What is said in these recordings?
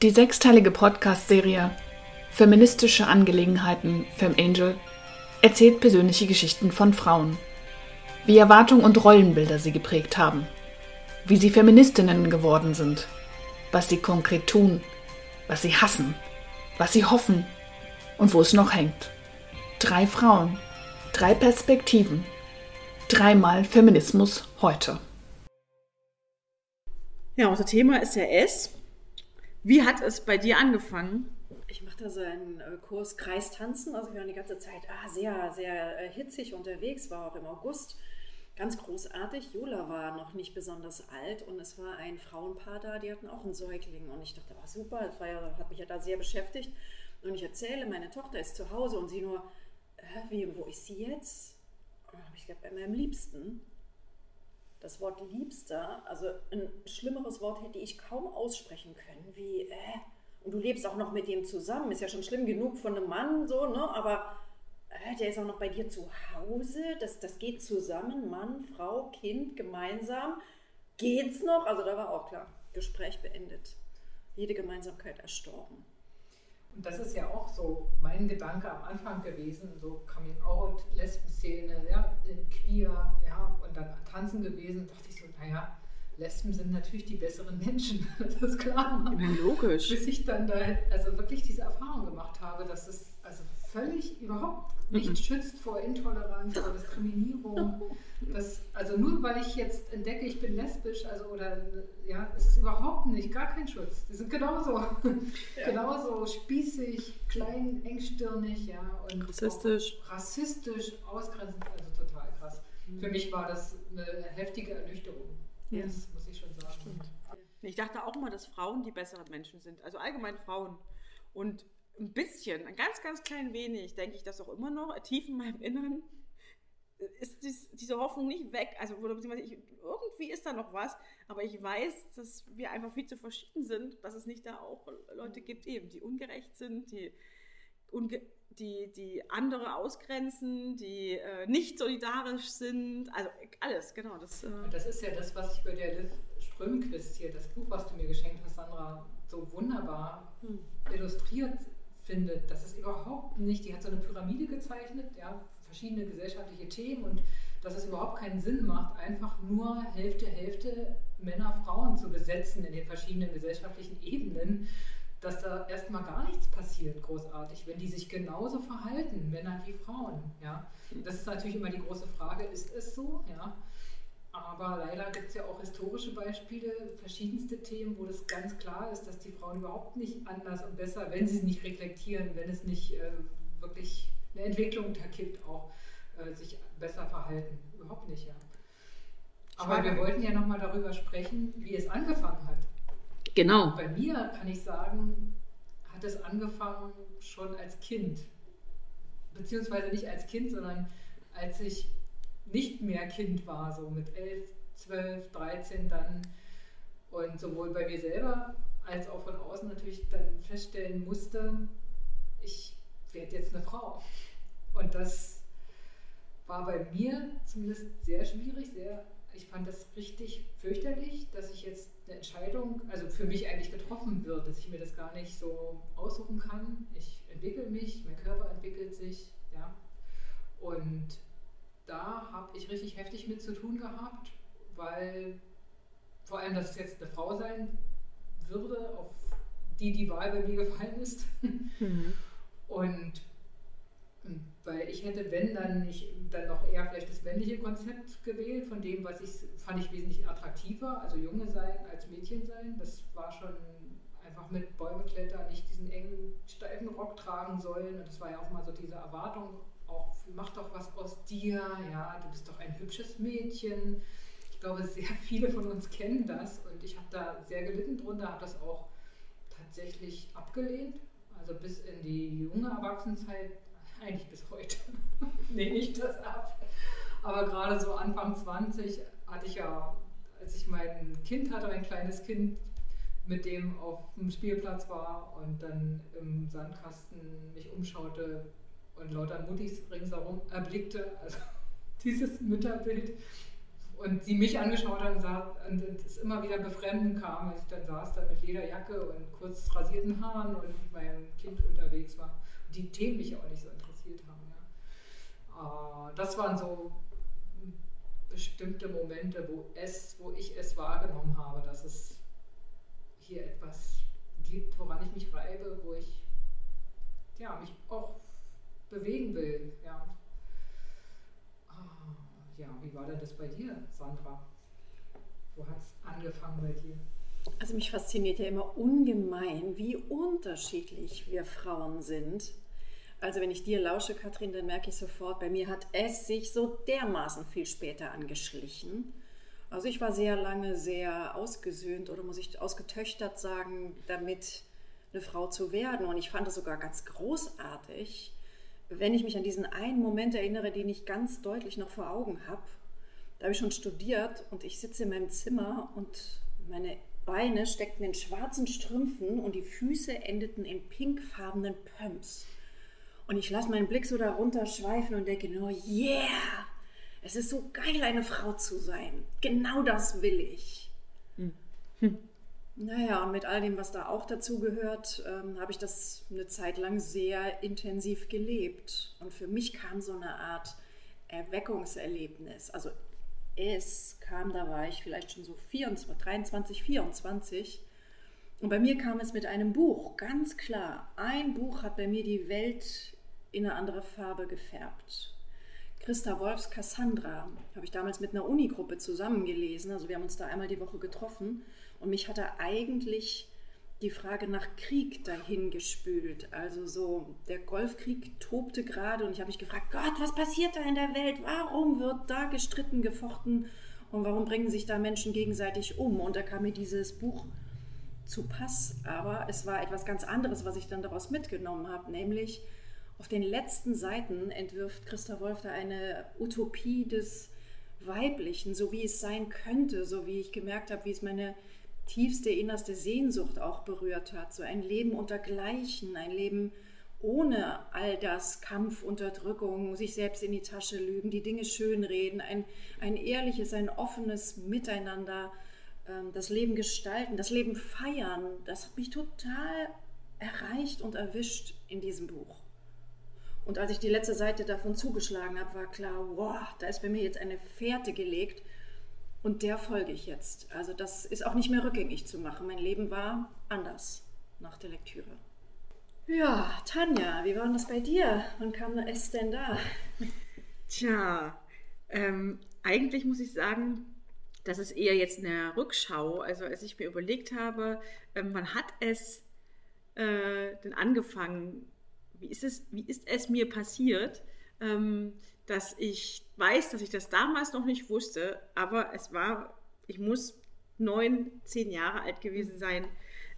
Die sechsteilige Podcast-Serie Feministische Angelegenheiten FemAngel erzählt persönliche Geschichten von Frauen, wie Erwartungen und Rollenbilder sie geprägt haben, wie sie Feministinnen geworden sind, was sie konkret tun, was sie hassen, was sie hoffen. Und wo es noch hängt. Drei Frauen, drei Perspektiven, dreimal Feminismus heute. Ja, unser Thema ist ja S. Wie hat es bei dir angefangen? Ich mache da so einen äh, Kurs Kreistanzen. Also wir waren die ganze Zeit ah, sehr, sehr äh, hitzig unterwegs, war auch im August. Ganz großartig. Jola war noch nicht besonders alt und es war ein Frauenpaar da, die hatten auch einen Säugling. Und ich dachte, war super, das war ja, hat mich ja da sehr beschäftigt. Und ich erzähle, meine Tochter ist zu Hause und sie nur, äh, wie, wo ist sie jetzt? Und ich gesagt, bei meinem Liebsten das Wort Liebster, also ein schlimmeres Wort hätte ich kaum aussprechen können, wie, äh, und du lebst auch noch mit dem zusammen, ist ja schon schlimm genug von einem Mann, so, ne, aber äh, der ist auch noch bei dir zu Hause, das, das geht zusammen, Mann, Frau, Kind, gemeinsam, geht's noch? Also da war auch klar, Gespräch beendet, jede Gemeinsamkeit erstorben. Und das ist ja auch so mein Gedanke am Anfang gewesen, so Coming Out, Lesben-Szene, ja, queer, ja, und dann tanzen gewesen, dachte ich so, naja, Lesben sind natürlich die besseren Menschen, das ist klar. Ja, logisch. Bis ich dann da also wirklich diese Erfahrung gemacht habe, dass es also völlig überhaupt nicht mhm. schützt vor Intoleranz, vor Diskriminierung. Das, also nur weil ich jetzt entdecke, ich bin lesbisch, also oder ja, es ist überhaupt nicht, gar kein Schutz. Die sind genauso, ja. genauso spießig, klein, engstirnig, ja, und rassistisch, rassistisch, ausgrenzend, also total krass. Mhm. Für mich war das eine heftige Ernüchterung. Ja. Das muss ich schon sagen. Stimmt. Ich dachte auch mal, dass Frauen die besseren Menschen sind, also allgemein Frauen. Und ein bisschen, ein ganz, ganz klein wenig, denke ich das auch immer noch, tief in meinem Inneren, ist dies, diese Hoffnung nicht weg. Also, oder beziehungsweise ich, irgendwie ist da noch was, aber ich weiß, dass wir einfach viel zu verschieden sind, dass es nicht da auch Leute gibt, eben, die ungerecht sind, die, unge die, die andere ausgrenzen, die äh, nicht solidarisch sind. Also alles, genau. Das, äh das ist ja das, was ich bei der Liv Strömquist hier, das Buch, was du mir geschenkt hast, Sandra, so wunderbar hm. illustriert findet. Das ist überhaupt nicht, die hat so eine Pyramide gezeichnet, ja, verschiedene gesellschaftliche Themen und dass es überhaupt keinen Sinn macht, einfach nur Hälfte, Hälfte Männer, Frauen zu besetzen in den verschiedenen gesellschaftlichen Ebenen, dass da erstmal gar nichts passiert, großartig, wenn die sich genauso verhalten, Männer wie Frauen. Ja? Das ist natürlich immer die große Frage, ist es so? Ja? Aber leider gibt es ja auch historische Beispiele, verschiedenste Themen, wo das ganz klar ist, dass die Frauen überhaupt nicht anders und besser, wenn sie es nicht reflektieren, wenn es nicht äh, wirklich eine Entwicklung da gibt, auch äh, sich besser verhalten. Überhaupt nicht, ja. Aber wir wollten ja nochmal darüber sprechen, wie es angefangen hat. Genau. Bei mir kann ich sagen, hat es angefangen schon als Kind. Beziehungsweise nicht als Kind, sondern als ich nicht mehr Kind war, so mit 11, 12, 13 dann. Und sowohl bei mir selber als auch von außen natürlich dann feststellen musste, ich werde jetzt eine Frau. Und das war bei mir zumindest sehr schwierig, sehr, ich fand das richtig fürchterlich, dass ich jetzt eine Entscheidung, also für mich eigentlich getroffen wird, dass ich mir das gar nicht so aussuchen kann. Ich entwickle mich, mein Körper entwickelt sich, ja. Und da habe ich richtig heftig mit zu tun gehabt, weil vor allem, dass es jetzt eine Frau sein würde, auf die die Wahl bei mir gefallen ist. Mhm. Und weil ich hätte, wenn dann nicht, dann noch eher vielleicht das männliche Konzept gewählt, von dem, was ich fand ich wesentlich attraktiver, also Junge sein als Mädchen sein. Das war schon einfach mit Bäume klettern, nicht diesen engen, steifen Rock tragen sollen. Und das war ja auch mal so diese Erwartung auch, mach doch was aus dir, ja, du bist doch ein hübsches Mädchen. Ich glaube, sehr viele von uns kennen das und ich habe da sehr gelitten drunter, habe das auch tatsächlich abgelehnt. Also bis in die junge Erwachsenenzeit, eigentlich bis heute, nehme ich das ab. Aber gerade so Anfang 20 hatte ich ja, als ich mein Kind hatte, ein kleines Kind, mit dem auf dem Spielplatz war und dann im Sandkasten mich umschaute, und lauter Muttis ringsherum erblickte. Also dieses Mütterbild und sie mich angeschaut hat und, sah, und es immer wieder befremden kam, als ich dann saß, dann mit Lederjacke und kurz rasierten Haaren und mit meinem Kind unterwegs war. Die Themen mich auch nicht so interessiert haben. Ja. Äh, das waren so bestimmte Momente, wo, es, wo ich es wahrgenommen habe, dass es hier etwas gibt, woran ich mich reibe, wo ich ja, mich auch bewegen will. Ja. Ah, ja, wie war denn das bei dir, Sandra? Wo hat es angefangen bei dir? Also mich fasziniert ja immer ungemein, wie unterschiedlich wir Frauen sind. Also wenn ich dir lausche, Katrin, dann merke ich sofort, bei mir hat es sich so dermaßen viel später angeschlichen. Also ich war sehr lange sehr ausgesöhnt oder muss ich ausgetöchtert sagen, damit eine Frau zu werden. Und ich fand es sogar ganz großartig, wenn ich mich an diesen einen Moment erinnere, den ich ganz deutlich noch vor Augen habe. Da habe ich schon studiert und ich sitze in meinem Zimmer und meine Beine steckten in schwarzen Strümpfen und die Füße endeten in pinkfarbenen Pumps. Und ich lasse meinen Blick so darunter schweifen und denke nur, yeah, es ist so geil, eine Frau zu sein. Genau das will ich. Hm. Hm. Naja, und mit all dem, was da auch dazu gehört, ähm, habe ich das eine Zeit lang sehr intensiv gelebt. Und für mich kam so eine Art Erweckungserlebnis. Also es kam, da war ich vielleicht schon so 24, 23, 24. Und bei mir kam es mit einem Buch, ganz klar. Ein Buch hat bei mir die Welt in eine andere Farbe gefärbt. Christa Wolfs Cassandra habe ich damals mit einer Unigruppe zusammengelesen. Also wir haben uns da einmal die Woche getroffen. Und mich hat er eigentlich die Frage nach Krieg dahin gespült. Also so, der Golfkrieg tobte gerade und ich habe mich gefragt, Gott, was passiert da in der Welt? Warum wird da gestritten, gefochten und warum bringen sich da Menschen gegenseitig um? Und da kam mir dieses Buch zu Pass, aber es war etwas ganz anderes, was ich dann daraus mitgenommen habe, nämlich auf den letzten Seiten entwirft Christa Wolf da eine Utopie des Weiblichen, so wie es sein könnte, so wie ich gemerkt habe, wie es meine tiefste, innerste Sehnsucht auch berührt hat. So ein Leben unter Gleichen, ein Leben ohne all das Kampf, Unterdrückung, sich selbst in die Tasche lügen, die Dinge schönreden, ein, ein ehrliches, ein offenes Miteinander, ähm, das Leben gestalten, das Leben feiern. Das hat mich total erreicht und erwischt in diesem Buch. Und als ich die letzte Seite davon zugeschlagen habe, war klar, wow, da ist bei mir jetzt eine Fährte gelegt, und der folge ich jetzt. Also das ist auch nicht mehr rückgängig zu machen. Mein Leben war anders nach der Lektüre. Ja, Tanja, wie war das bei dir? Wann kam es denn da? Tja, ähm, eigentlich muss ich sagen, das ist eher jetzt eine Rückschau. Also als ich mir überlegt habe, ähm, wann hat es äh, denn angefangen? Wie ist es, wie ist es mir passiert? Ähm, dass ich weiß, dass ich das damals noch nicht wusste, aber es war, ich muss neun, zehn Jahre alt gewesen sein.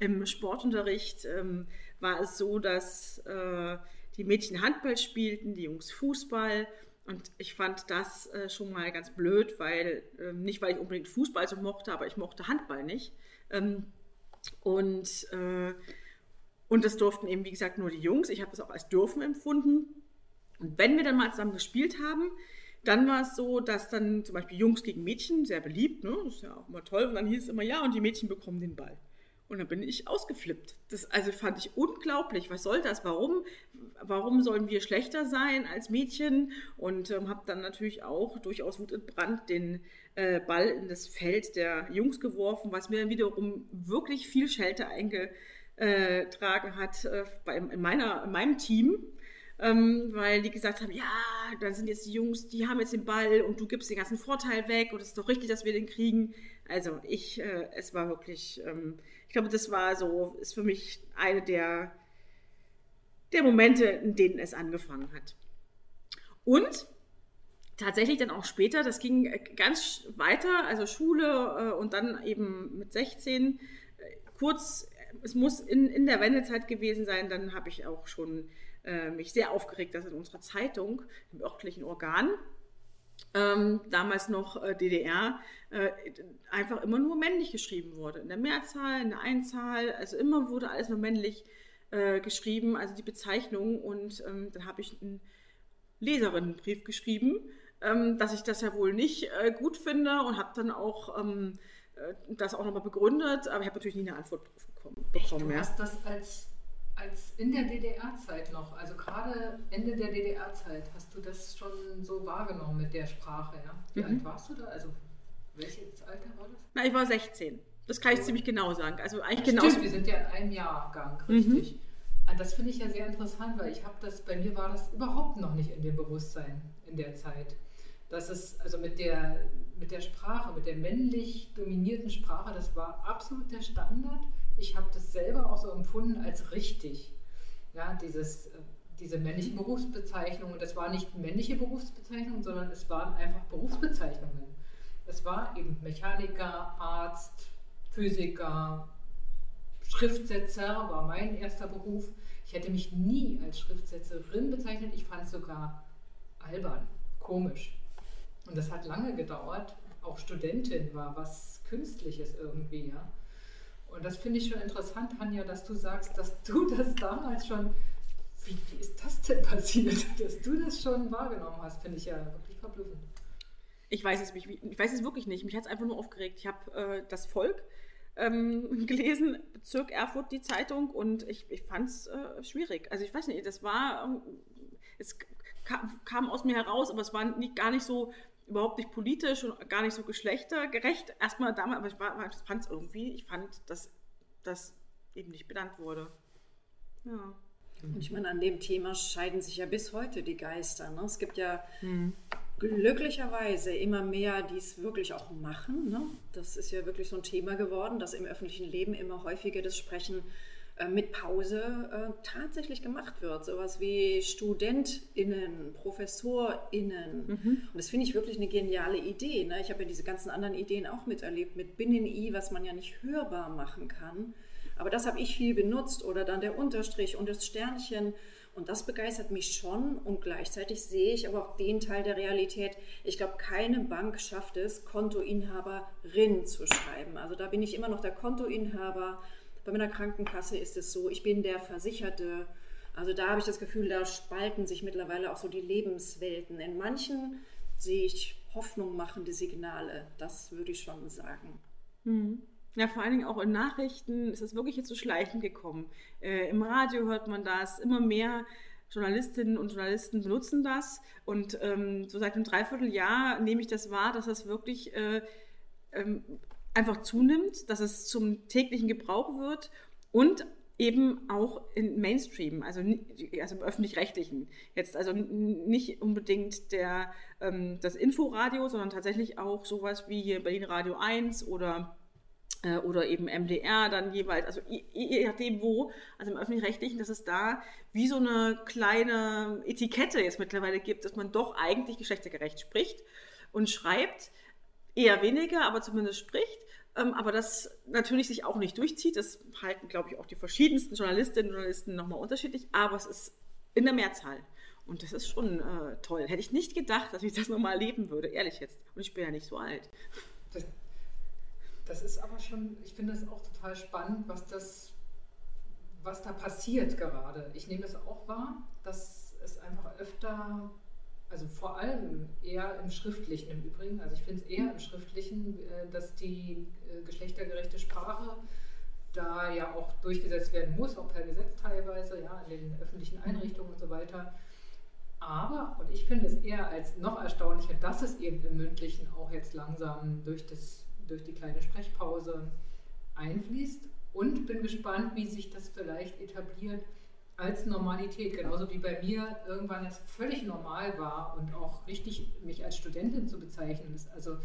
Im Sportunterricht ähm, war es so, dass äh, die Mädchen Handball spielten, die Jungs Fußball. Und ich fand das äh, schon mal ganz blöd, weil, äh, nicht weil ich unbedingt Fußball so mochte, aber ich mochte Handball nicht. Ähm, und, äh, und das durften eben, wie gesagt, nur die Jungs. Ich habe das auch als dürfen empfunden. Und wenn wir dann mal zusammen gespielt haben, dann war es so, dass dann zum Beispiel Jungs gegen Mädchen, sehr beliebt, ne? das ist ja auch immer toll, und dann hieß es immer, ja, und die Mädchen bekommen den Ball. Und dann bin ich ausgeflippt. Das also fand ich unglaublich. Was soll das? Warum? Warum sollen wir schlechter sein als Mädchen? Und ähm, habe dann natürlich auch durchaus wutentbrannt den äh, Ball in das Feld der Jungs geworfen, was mir dann wiederum wirklich viel Schelte eingetragen hat äh, bei, in, meiner, in meinem Team ähm, weil die gesagt haben, ja, dann sind jetzt die Jungs, die haben jetzt den Ball und du gibst den ganzen Vorteil weg und es ist doch richtig, dass wir den kriegen. Also ich, äh, es war wirklich, ähm, ich glaube, das war so, ist für mich eine der, der Momente, in denen es angefangen hat. Und tatsächlich dann auch später, das ging ganz weiter, also Schule äh, und dann eben mit 16, äh, kurz, es muss in, in der Wendezeit gewesen sein, dann habe ich auch schon äh, mich sehr aufgeregt, dass in unserer Zeitung, im örtlichen Organ, ähm, damals noch äh, DDR, äh, einfach immer nur männlich geschrieben wurde. In der Mehrzahl, in der Einzahl, also immer wurde alles nur männlich äh, geschrieben, also die Bezeichnung. Und ähm, dann habe ich einen Leserinnenbrief geschrieben, ähm, dass ich das ja wohl nicht äh, gut finde und habe dann auch ähm, äh, das auch nochmal begründet, aber ich habe natürlich nie eine Antwort bekommen. Echt, du ja. hast das als, als in der DDR-Zeit noch, also gerade Ende der DDR-Zeit, hast du das schon so wahrgenommen mit der Sprache, ja? Wie mhm. alt warst du da? Also welches Alter war das? Na, ich war 16. Das kann ich ziemlich genau sagen. Also eigentlich genau. Stimmt, wir sind ja in einem Jahrgang, richtig. Mhm. Das finde ich ja sehr interessant, weil ich habe das, bei mir war das überhaupt noch nicht in dem Bewusstsein in der Zeit. Dass es, also mit der, mit der Sprache, mit der männlich dominierten Sprache, das war absolut der Standard. Ich habe das selber auch so empfunden als richtig. Ja, dieses, äh, diese männlichen Berufsbezeichnungen. Das waren nicht männliche Berufsbezeichnungen, sondern es waren einfach Berufsbezeichnungen. Es war eben Mechaniker, Arzt, Physiker, Schriftsetzer war mein erster Beruf. Ich hätte mich nie als Schriftsetzerin bezeichnet. Ich fand es sogar albern, komisch. Und das hat lange gedauert. Auch Studentin war was Künstliches irgendwie, ja. Und das finde ich schon interessant, Hanja, dass du sagst, dass du das damals schon. Wie, wie ist das denn passiert, dass du das schon wahrgenommen hast, finde ich ja wirklich verblüffend. Ich weiß es, ich weiß es wirklich nicht. Mich hat es einfach nur aufgeregt. Ich habe äh, das Volk ähm, gelesen, Bezirk Erfurt, die Zeitung, und ich, ich fand es äh, schwierig. Also ich weiß nicht, das war, ähm, es kam, kam, aus mir heraus, aber es war nicht, gar nicht so, überhaupt nicht politisch und gar nicht so geschlechtergerecht. Erstmal damals, aber ich, war, ich fand es irgendwie, ich fand, dass das eben nicht benannt wurde. Ja. Und ich meine, an dem Thema scheiden sich ja bis heute die Geister. Ne? Es gibt ja hm glücklicherweise immer mehr, die es wirklich auch machen. Ne? Das ist ja wirklich so ein Thema geworden, dass im öffentlichen Leben immer häufiger das Sprechen mit Pause äh, tatsächlich gemacht wird. Sowas wie StudentInnen, ProfessorInnen. Mhm. Und das finde ich wirklich eine geniale Idee. Ne? Ich habe ja diese ganzen anderen Ideen auch miterlebt mit Binnen-I, was man ja nicht hörbar machen kann. Aber das habe ich viel benutzt oder dann der Unterstrich und das Sternchen und das begeistert mich schon und gleichzeitig sehe ich aber auch den Teil der Realität. Ich glaube, keine Bank schafft es, Kontoinhaberin zu schreiben. Also da bin ich immer noch der Kontoinhaber. Bei meiner Krankenkasse ist es so, ich bin der Versicherte. Also da habe ich das Gefühl, da spalten sich mittlerweile auch so die Lebenswelten. In manchen sehe ich Hoffnung machende Signale. Das würde ich schon sagen. Mhm. Ja, vor allen Dingen auch in Nachrichten ist es wirklich jetzt so schleichend gekommen. Äh, Im Radio hört man das, immer mehr Journalistinnen und Journalisten benutzen das. Und ähm, so seit einem Dreivierteljahr nehme ich das wahr, dass das wirklich äh, ähm, einfach zunimmt, dass es zum täglichen Gebrauch wird und eben auch im Mainstream, also, also im öffentlich-rechtlichen. Jetzt also nicht unbedingt der, ähm, das Inforadio, sondern tatsächlich auch sowas wie hier Berlin Radio 1 oder äh, oder eben MDR dann jeweils, also je nachdem wo, also im öffentlich-rechtlichen, dass es da wie so eine kleine Etikette jetzt mittlerweile gibt, dass man doch eigentlich geschlechtergerecht spricht und schreibt, eher weniger, aber zumindest spricht, ähm, aber das natürlich sich auch nicht durchzieht, das halten, glaube ich, auch die verschiedensten Journalistinnen und Journalisten nochmal unterschiedlich, aber es ist in der Mehrzahl. Und das ist schon äh, toll. Hätte ich nicht gedacht, dass ich das nochmal erleben würde, ehrlich jetzt. Und ich bin ja nicht so alt. Das das ist aber schon, ich finde es auch total spannend, was das, was da passiert gerade. Ich nehme es auch wahr, dass es einfach öfter, also vor allem eher im Schriftlichen im Übrigen, also ich finde es eher im Schriftlichen, äh, dass die äh, geschlechtergerechte Sprache da ja auch durchgesetzt werden muss, auch per Gesetz teilweise, ja, in den öffentlichen Einrichtungen und so weiter. Aber, und ich finde es eher als noch erstaunlicher, dass es eben im Mündlichen auch jetzt langsam durch das durch die kleine Sprechpause einfließt und bin gespannt, wie sich das vielleicht etabliert als Normalität, genauso wie bei mir irgendwann es völlig normal war und auch richtig mich als Studentin zu bezeichnen ist, also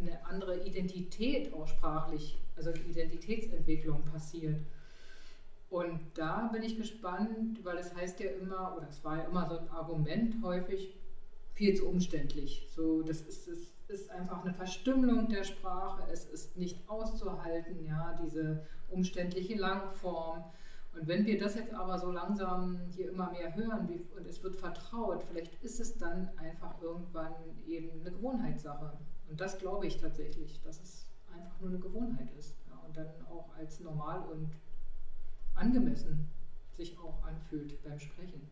eine andere Identität auch sprachlich, also die Identitätsentwicklung passiert. Und da bin ich gespannt, weil es heißt ja immer, oder es war ja immer so ein Argument häufig, viel zu umständlich. So, das ist es ist einfach eine Verstümmelung der Sprache, es ist nicht auszuhalten, ja, diese umständliche Langform. Und wenn wir das jetzt aber so langsam hier immer mehr hören wie, und es wird vertraut, vielleicht ist es dann einfach irgendwann eben eine Gewohnheitssache. Und das glaube ich tatsächlich, dass es einfach nur eine Gewohnheit ist ja, und dann auch als normal und angemessen sich auch anfühlt beim Sprechen.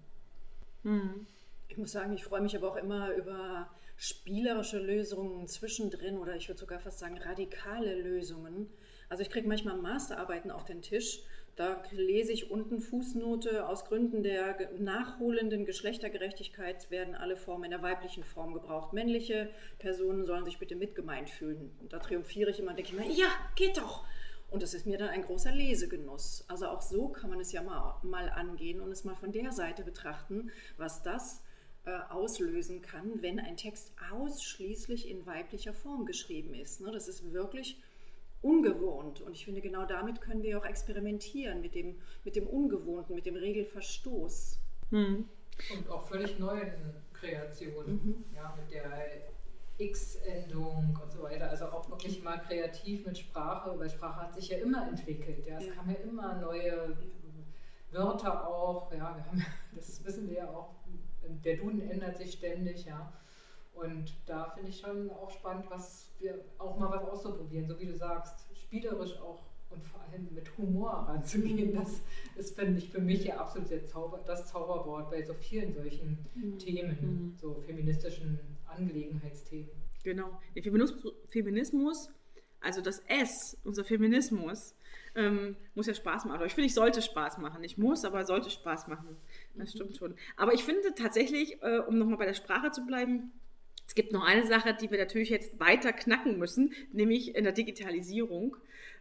Hm. Ich muss sagen, ich freue mich aber auch immer über spielerische Lösungen zwischendrin oder ich würde sogar fast sagen radikale Lösungen. Also ich kriege manchmal Masterarbeiten auf den Tisch, da lese ich unten Fußnote, aus Gründen der nachholenden Geschlechtergerechtigkeit werden alle Formen in der weiblichen Form gebraucht. Männliche Personen sollen sich bitte mitgemeint fühlen. Und da triumphiere ich immer und denke ich mir, ja, geht doch. Und das ist mir dann ein großer Lesegenuss. Also auch so kann man es ja mal, mal angehen und es mal von der Seite betrachten, was das äh, auslösen kann, wenn ein Text ausschließlich in weiblicher Form geschrieben ist. Ne? Das ist wirklich ungewohnt. Und ich finde, genau damit können wir auch experimentieren, mit dem, mit dem Ungewohnten, mit dem Regelverstoß. Mhm. Und auch völlig neuen Kreationen, mhm. ja, mit der X-Endung und so weiter. Also auch wirklich mal kreativ mit Sprache, weil Sprache hat sich ja immer entwickelt. Ja. Es ja. kamen ja immer neue Wörter auch. Ja, wir haben, das wissen wir ja auch. Der Duden ändert sich ständig, ja. Und da finde ich schon auch spannend, was wir auch mal was auszuprobieren, so wie du sagst, spielerisch auch und vor allem mit Humor ranzugehen. Das ist, finde ich, für mich ja absolut Zauber, das Zauberwort bei so vielen solchen mhm. Themen, mhm. so feministischen Angelegenheitsthemen. Genau. Der Feminismus, Feminismus also das S, unser Feminismus, ähm, muss ja Spaß machen. Aber ich finde, ich sollte Spaß machen. Nicht muss, aber sollte Spaß machen. Das mhm. stimmt schon. Aber ich finde tatsächlich, äh, um nochmal bei der Sprache zu bleiben, es gibt noch eine Sache, die wir natürlich jetzt weiter knacken müssen, nämlich in der Digitalisierung.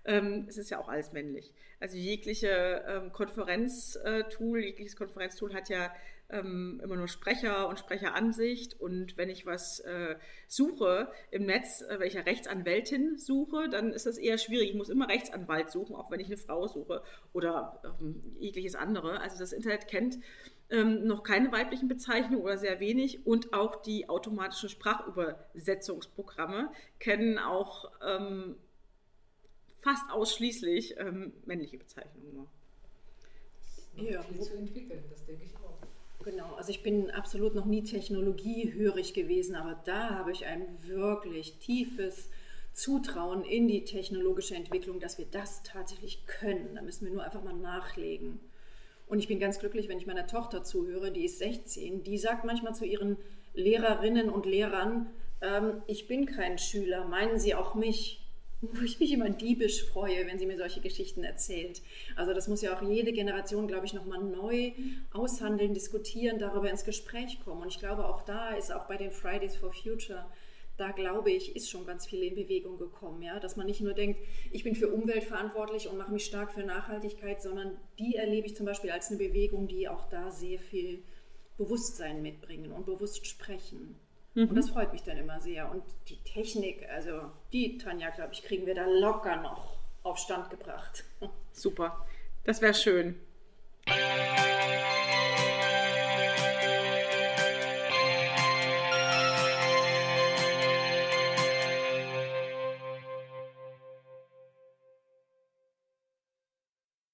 Ähm, es ist ja auch alles männlich. Also jegliche ähm, Konferenztool, jegliches Konferenztool hat ja ähm, immer nur Sprecher und Sprecheransicht. Und wenn ich was äh, suche im Netz, äh, wenn Rechtsanwältin suche, dann ist das eher schwierig. Ich muss immer Rechtsanwalt suchen, auch wenn ich eine Frau suche oder ähm, jegliches andere. Also das Internet kennt ähm, noch keine weiblichen Bezeichnungen oder sehr wenig. Und auch die automatischen Sprachübersetzungsprogramme kennen auch ähm, fast ausschließlich ähm, männliche Bezeichnungen. Ja, viel zu entwickeln, das denke ich auch. Genau, also ich bin absolut noch nie technologiehörig gewesen, aber da habe ich ein wirklich tiefes Zutrauen in die technologische Entwicklung, dass wir das tatsächlich können. Da müssen wir nur einfach mal nachlegen. Und ich bin ganz glücklich, wenn ich meiner Tochter zuhöre, die ist 16, die sagt manchmal zu ihren Lehrerinnen und Lehrern, ähm, ich bin kein Schüler, meinen Sie auch mich? Wo ich mich immer diebisch freue, wenn sie mir solche Geschichten erzählt. Also das muss ja auch jede Generation, glaube ich, nochmal neu aushandeln, diskutieren, darüber ins Gespräch kommen. Und ich glaube, auch da ist auch bei den Fridays for Future da glaube ich, ist schon ganz viel in Bewegung gekommen, ja, dass man nicht nur denkt, ich bin für Umwelt verantwortlich und mache mich stark für Nachhaltigkeit, sondern die erlebe ich zum Beispiel als eine Bewegung, die auch da sehr viel Bewusstsein mitbringen und bewusst sprechen. Mhm. Und das mhm. freut mich dann immer sehr. Und die Technik, also die, Tanja, glaube ich, kriegen wir da locker noch auf Stand gebracht. Super, das wäre schön.